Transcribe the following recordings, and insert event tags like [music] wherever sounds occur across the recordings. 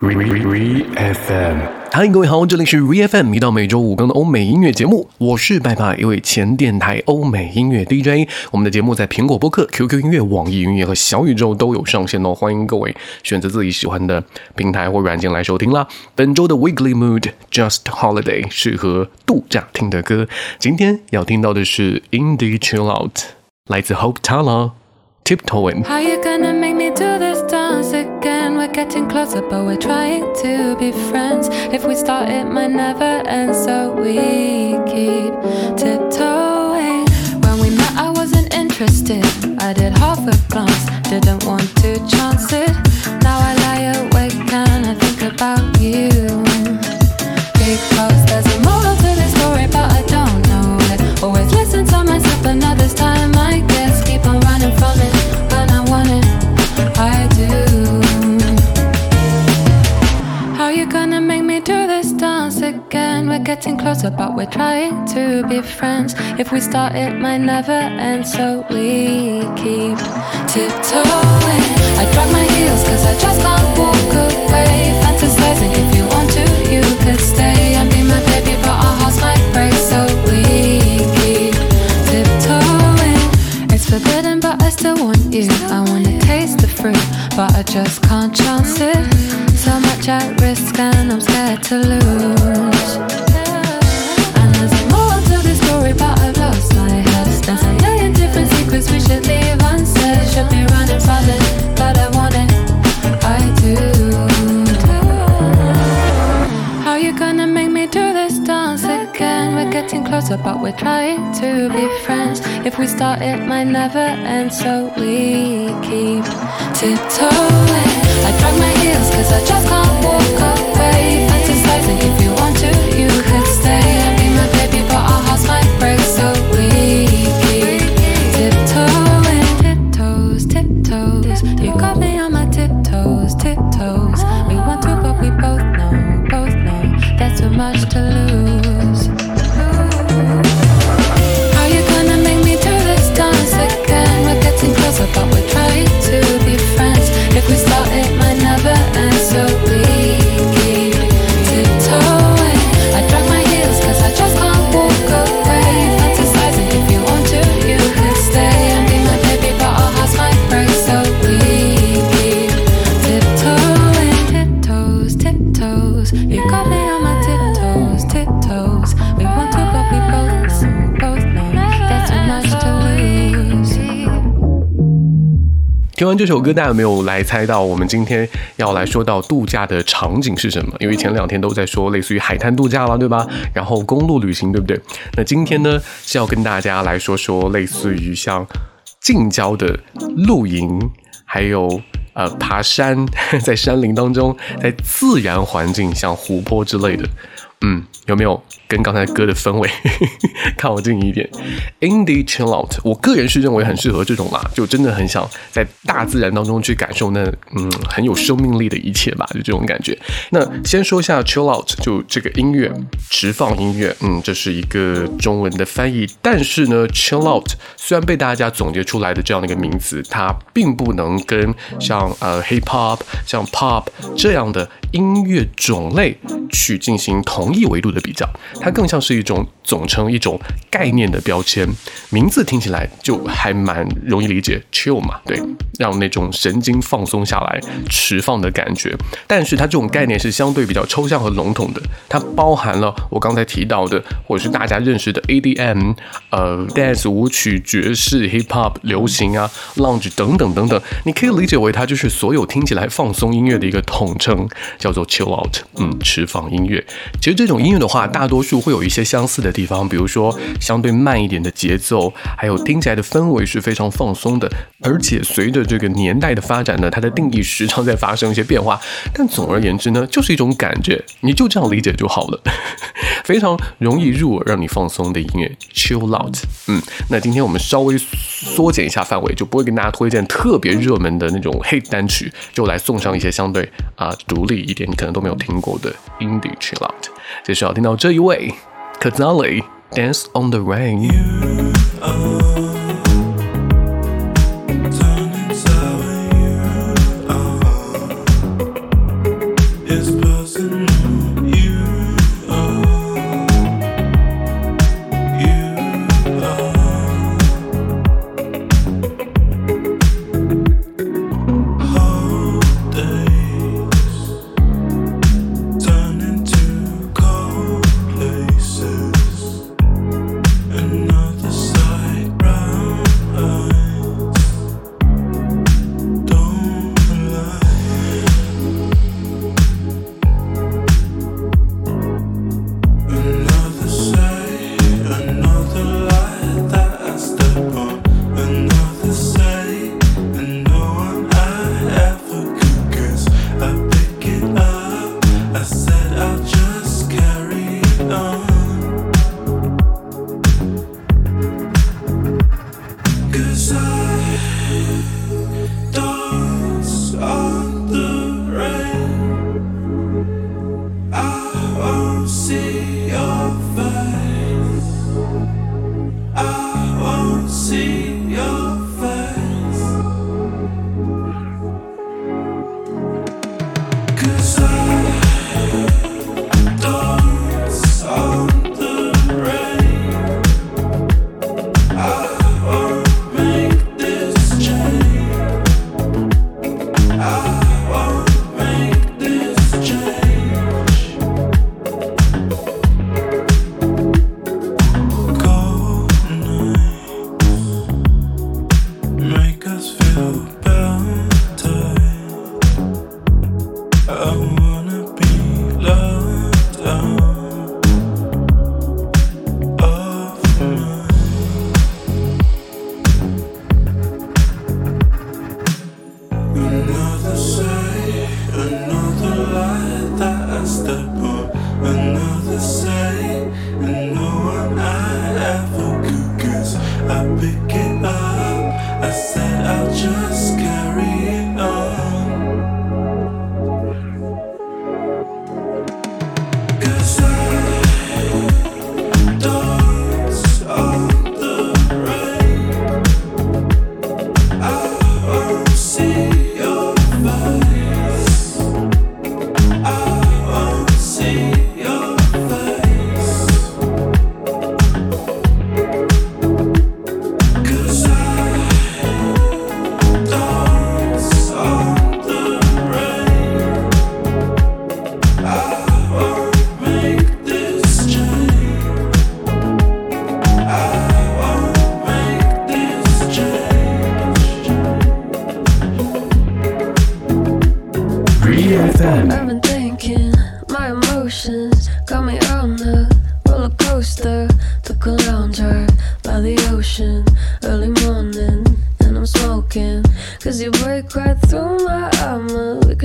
Re Re FM，嗨，各位好，这里是 Re FM，一到每周五更的欧美音乐节目，我是拜拜，一位前电台欧美音乐 DJ。我们的节目在苹果播客、QQ 音乐、网易云音乐和小宇宙都有上线哦，欢迎各位选择自己喜欢的平台或软件来收听啦。本周的 Weekly Mood Just Holiday 适合度假听的歌，今天要听到的是 Indie Chill Out，来自 Hope Tala Tiptoeing。How you gonna make me do this dance again? We're getting closer, but we're trying to be friends. If we start, it might never end, so we keep tiptoeing. When we met, I wasn't interested. I did half a glance, didn't want to chance it. Now I lie awake and I think about be friends. If we start, it might never end, so we keep tiptoeing. I drag my heels, cause I just can't walk away. Fantasizing if you want to, you could stay and be my baby, but our hearts might break, so we keep tiptoeing. It's forbidden, but I still want you. I wanna taste the fruit, but I just can't chance it. So much at risk, and I'm scared to lose. Closer, but we're trying to be friends. If we start, it might never end, so we keep tiptoeing. I drag my heels, cause I just can't walk away. Fantasizing if you want 这首歌，大家有没有来猜到我们今天要来说到度假的场景是什么？因为前两天都在说类似于海滩度假啦，对吧？然后公路旅行，对不对？那今天呢是要跟大家来说说类似于像近郊的露营，还有呃爬山，在山林当中，在自然环境，像湖泊之类的。嗯，有没有跟刚才歌的氛围 [laughs] 靠近一点？Indie chill out，我个人是认为很适合这种啦，就真的很想在大自然当中去感受那嗯很有生命力的一切吧，就这种感觉。那先说一下 chill out，就这个音乐，直放音乐，嗯，这是一个中文的翻译，但是呢，chill out 虽然被大家总结出来的这样的一个名词，它并不能跟像呃 hip hop、像 pop 这样的音乐种类去进行同同一维度的比较，它更像是一种总称、一种概念的标签。名字听起来就还蛮容易理解，chill 嘛，对，让那种神经放松下来、释放的感觉。但是它这种概念是相对比较抽象和笼统的，它包含了我刚才提到的，或者是大家认识的 ADM、呃 dance 舞曲、爵士、hip hop、流行啊、lounge 等等等等，你可以理解为它就是所有听起来放松音乐的一个统称，叫做 chill out，嗯，释放音乐。其实这种音乐的话，大多数会有一些相似的地方，比如说相对慢一点的节奏，还有听起来的氛围是非常放松的。而且随着这个年代的发展呢，它的定义时常在发生一些变化。但总而言之呢，就是一种感觉，你就这样理解就好了。非常容易入耳，让你放松的音乐，chill out。嗯，那今天我们稍微缩减一下范围，就不会跟大家推荐特别热门的那种 hit 单曲，就来送上一些相对啊、独立一点，你可能都没有听过的 indie chill out。接下来要听到这一位 Kazali Dance on the Rain.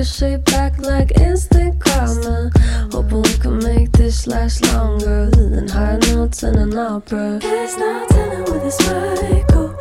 ricochet back like instant karma. Hoping we can make this last longer than high notes in an opera. It's not telling where this Michael. Oh.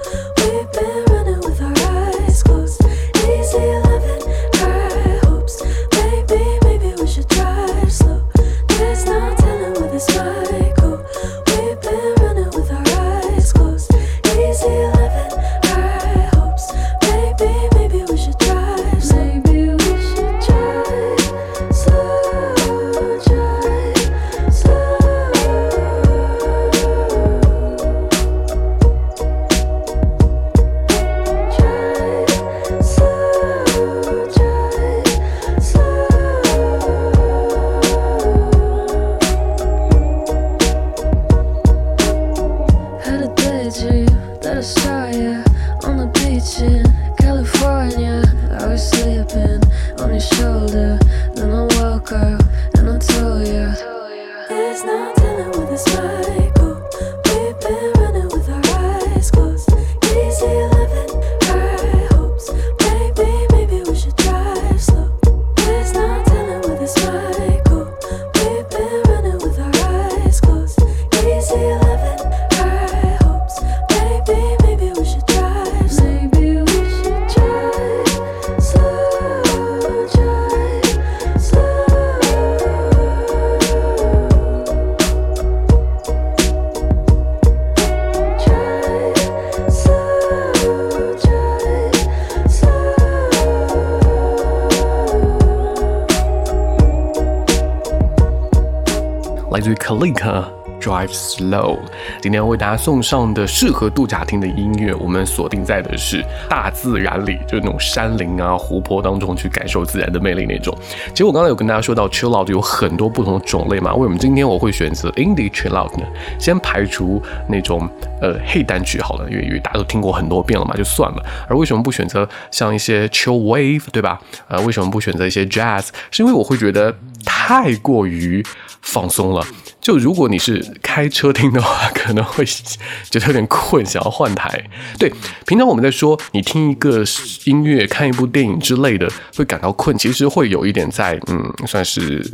自于 Kalika Drive slow。今天为大家送上的适合度假听的音乐，我们锁定在的是大自然里，就是那种山林啊、湖泊当中去感受自然的魅力那种。其实我刚才有跟大家说到，chill out 有很多不同的种类嘛。为什么今天我会选择 indie chill out 呢？先排除那种呃黑单曲好了，因为因为大家都听过很多遍了嘛，就算了。而为什么不选择像一些 chill wave，对吧？呃，为什么不选择一些 jazz？是因为我会觉得太过于放松了。就如果你是开车听的话，可能会觉得有点困，想要换台。对，平常我们在说你听一个音乐、看一部电影之类的，会感到困，其实会有一点在，嗯，算是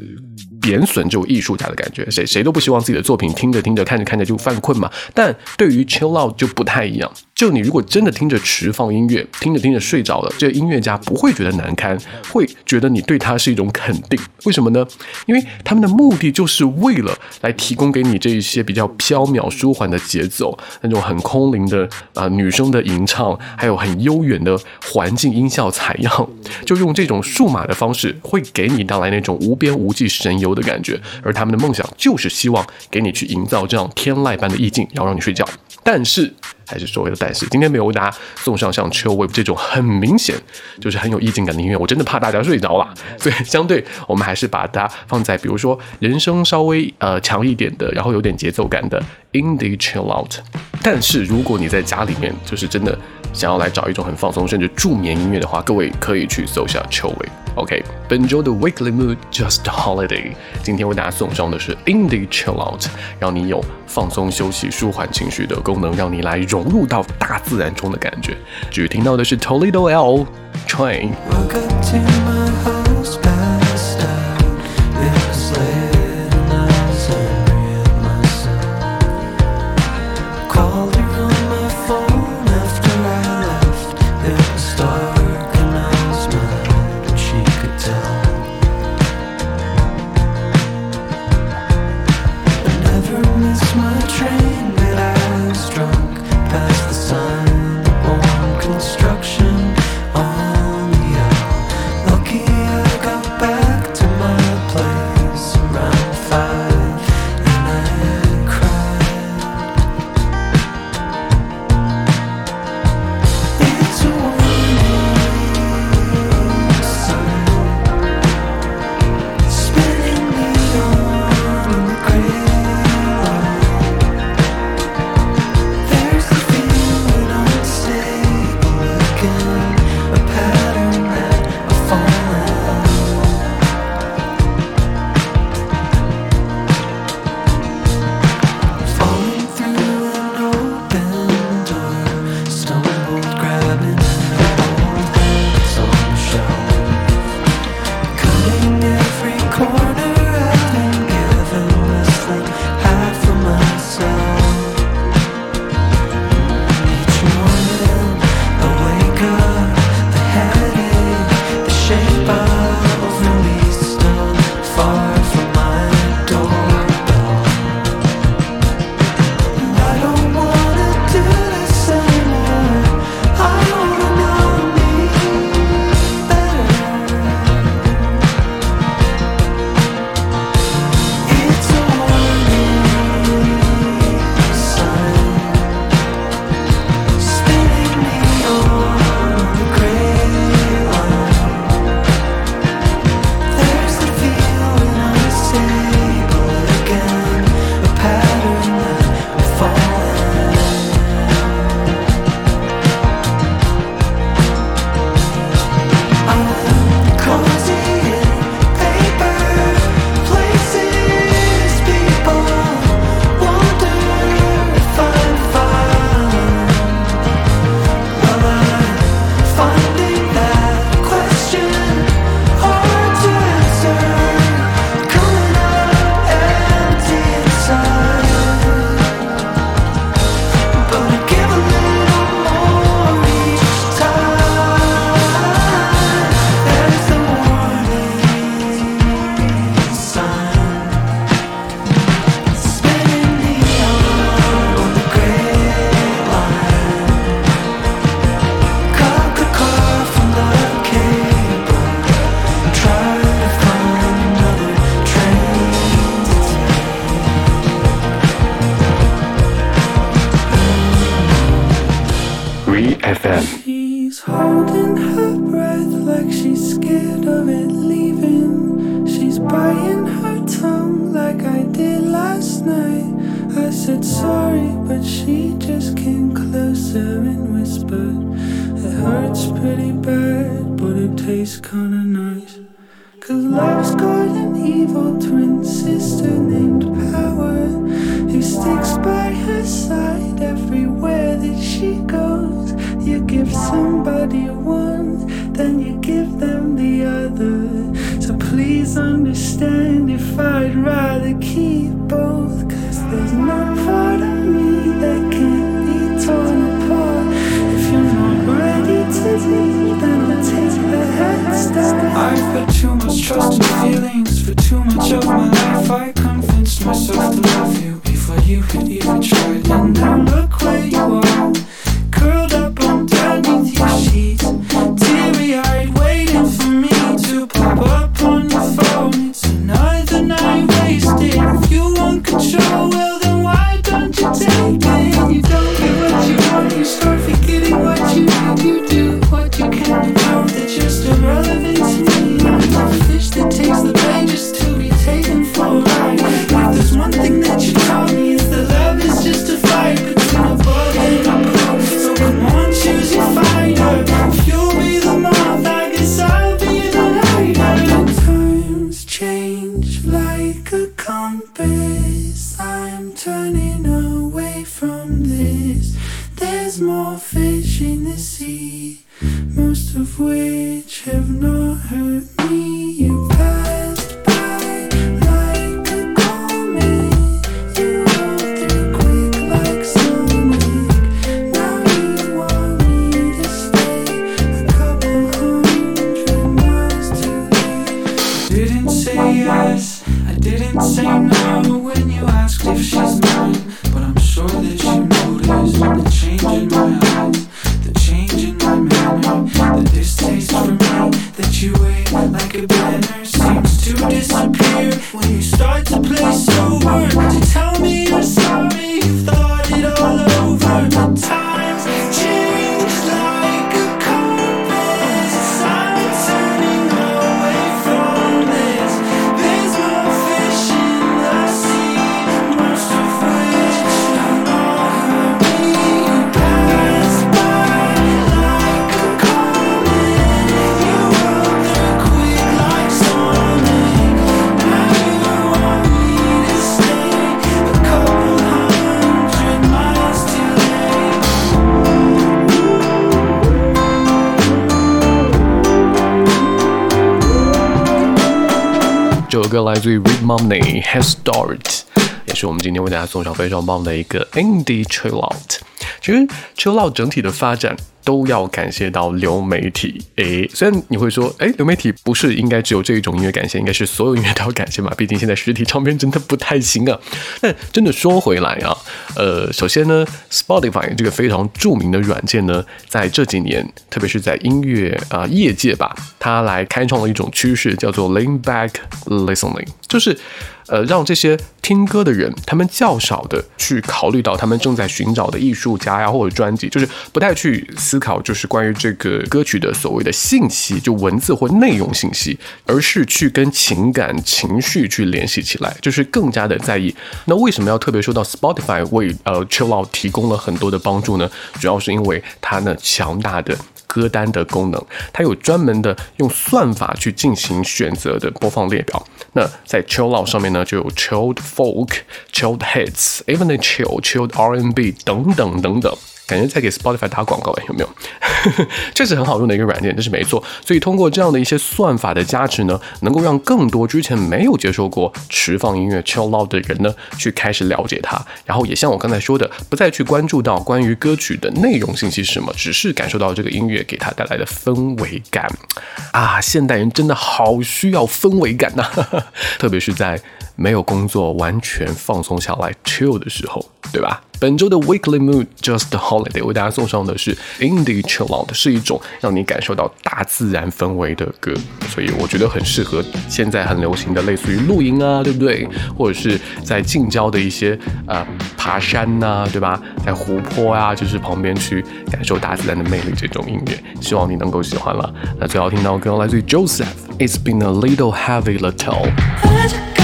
贬损这种艺术家的感觉。谁谁都不希望自己的作品听着听着看着看着就犯困嘛。但对于 chill out 就不太一样。就你如果真的听着迟放音乐，听着听着睡着了，这个音乐家不会觉得难堪，会觉得你对他是一种肯定。为什么呢？因为他们的目的就是为了来提供给你这一些比较飘渺舒缓的节奏，那种很空灵的啊、女生的吟唱，还有很悠远的环境音效采样，就用这种数码的方式，会给你带来那种无边无际神游的感觉。而他们的梦想就是希望给你去营造这样天籁般的意境，然后让你睡觉。但是还是所谓的但是，今天没有为大家送上像 Chill Wave 这种很明显就是很有意境感的音乐，我真的怕大家睡着了，[laughs] 所以相对我们还是把它放在比如说人声稍微呃强一点的，然后有点节奏感的 Indie Chill Out。但是如果你在家里面就是真的想要来找一种很放松甚至助眠音乐的话，各位可以去搜一下 Chill Wave。OK，本周的 Weekly Mood Just Holiday，今天为大家送上的是 Indie Chill Out，让你有放松、休息、舒缓情绪的功能，让你来融入到大自然中的感觉。至于听到的是 Toledo L Train。Then you give them the other. So please understand if I'd rather keep both. Cause there's no part of me that can't be torn apart. If you're not ready to leave, then I'll take the head start. I've put too much trust in feelings for too much of my life. I convinced myself to love you before you had even tried. And now 歌来自于 Read Money Head Start，也是我们今天为大家送上非常棒的一个 Indie Chill Out。其实 Chill Out 整体的发展都要感谢到流媒体。诶，虽然你会说，诶，流媒体不是应该只有这一种音乐感谢，应该是所有音乐都要感谢嘛？毕竟现在实体唱片真的不太行啊。但真的说回来啊，呃，首先呢，Spotify 这个非常著名的软件呢，在这几年，特别是在音乐啊、业界吧，它来开创了一种趋势，叫做 lean back listening，就是呃让这些听歌的人，他们较少的去考虑到他们正在寻找的艺术家呀或者专辑，就是不太去思考就是关于这个歌曲的所谓的信息，就文字或内容信息，而是去跟情感情绪去联系起来，就是更加的在意。那为什么要特别说到 Spotify 为呃 Chill Out 提供了很多的帮助呢？主要是因为它呢强大的。歌单的功能，它有专门的用算法去进行选择的播放列表。那在 Chill Out 上面呢，就有 Chilled Folk、Chilled Hits、Even a Chill、Chilled R&B 等等等等。感觉在给 Spotify 打广告哎，有没有？[laughs] 这是很好用的一个软件，这是没错。所以通过这样的一些算法的加持呢，能够让更多之前没有接受过持放音乐 chill out 的人呢，去开始了解它。然后也像我刚才说的，不再去关注到关于歌曲的内容信息是什么，只是感受到这个音乐给它带来的氛围感啊！现代人真的好需要氛围感呐、[laughs] 特别是在没有工作、完全放松下来 chill 的时候，对吧？本周的 Weekly Mood Just Holiday 为大家送上的是 Indie Chill Out，是一种让你感受到大自然氛围的歌，所以我觉得很适合现在很流行的类似于露营啊，对不对？或者是在近郊的一些呃爬山呐、对吧？在湖泊啊，就是旁边去感受大自然的魅力这种音乐，希望你能够喜欢了。那最好听到的歌来自于 Joseph，It's been a little heavy little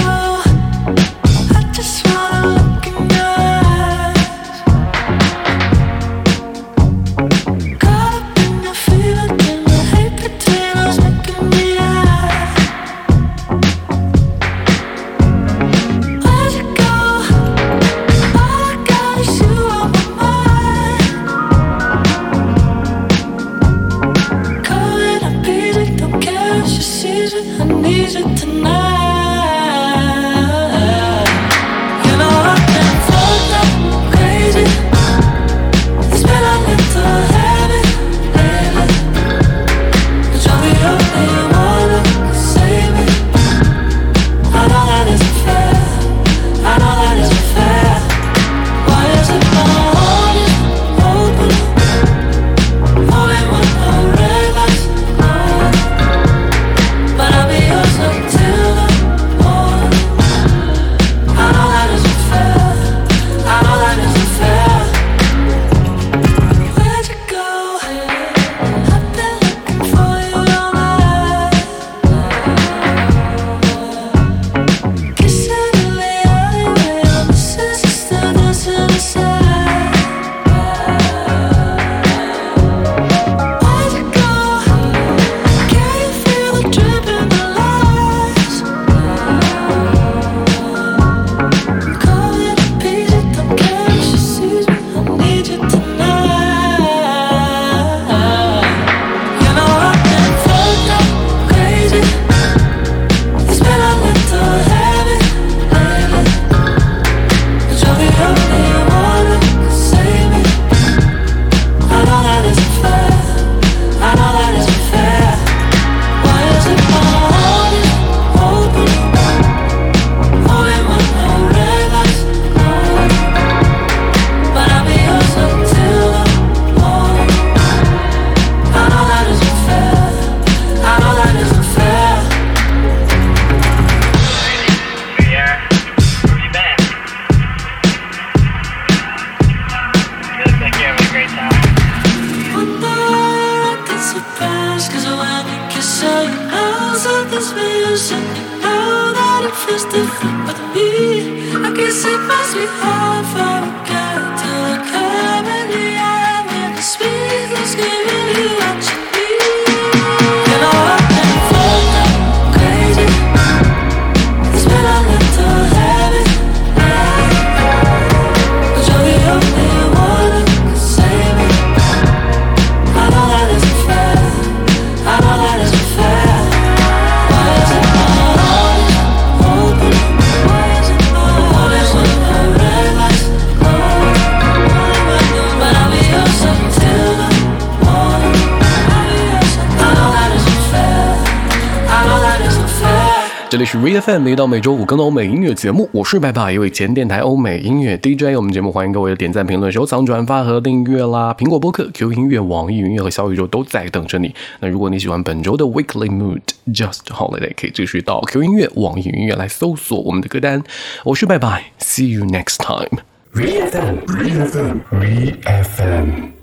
这里是 ReFM，每到每周五更的欧美音乐节目，我是白爸，一位前电台欧美音乐 DJ。我们节目欢迎各位的点赞、评论、收藏、转发和订阅啦！苹果播客、QQ 音乐、网易云音乐和小宇宙都在等着你。那如果你喜欢本周的 Weekly Mood Just Holiday，可以继续到 QQ 音乐、网易云音乐来搜索我们的歌单。我是拜拜，See you next time。ReFM，ReFM，ReFM。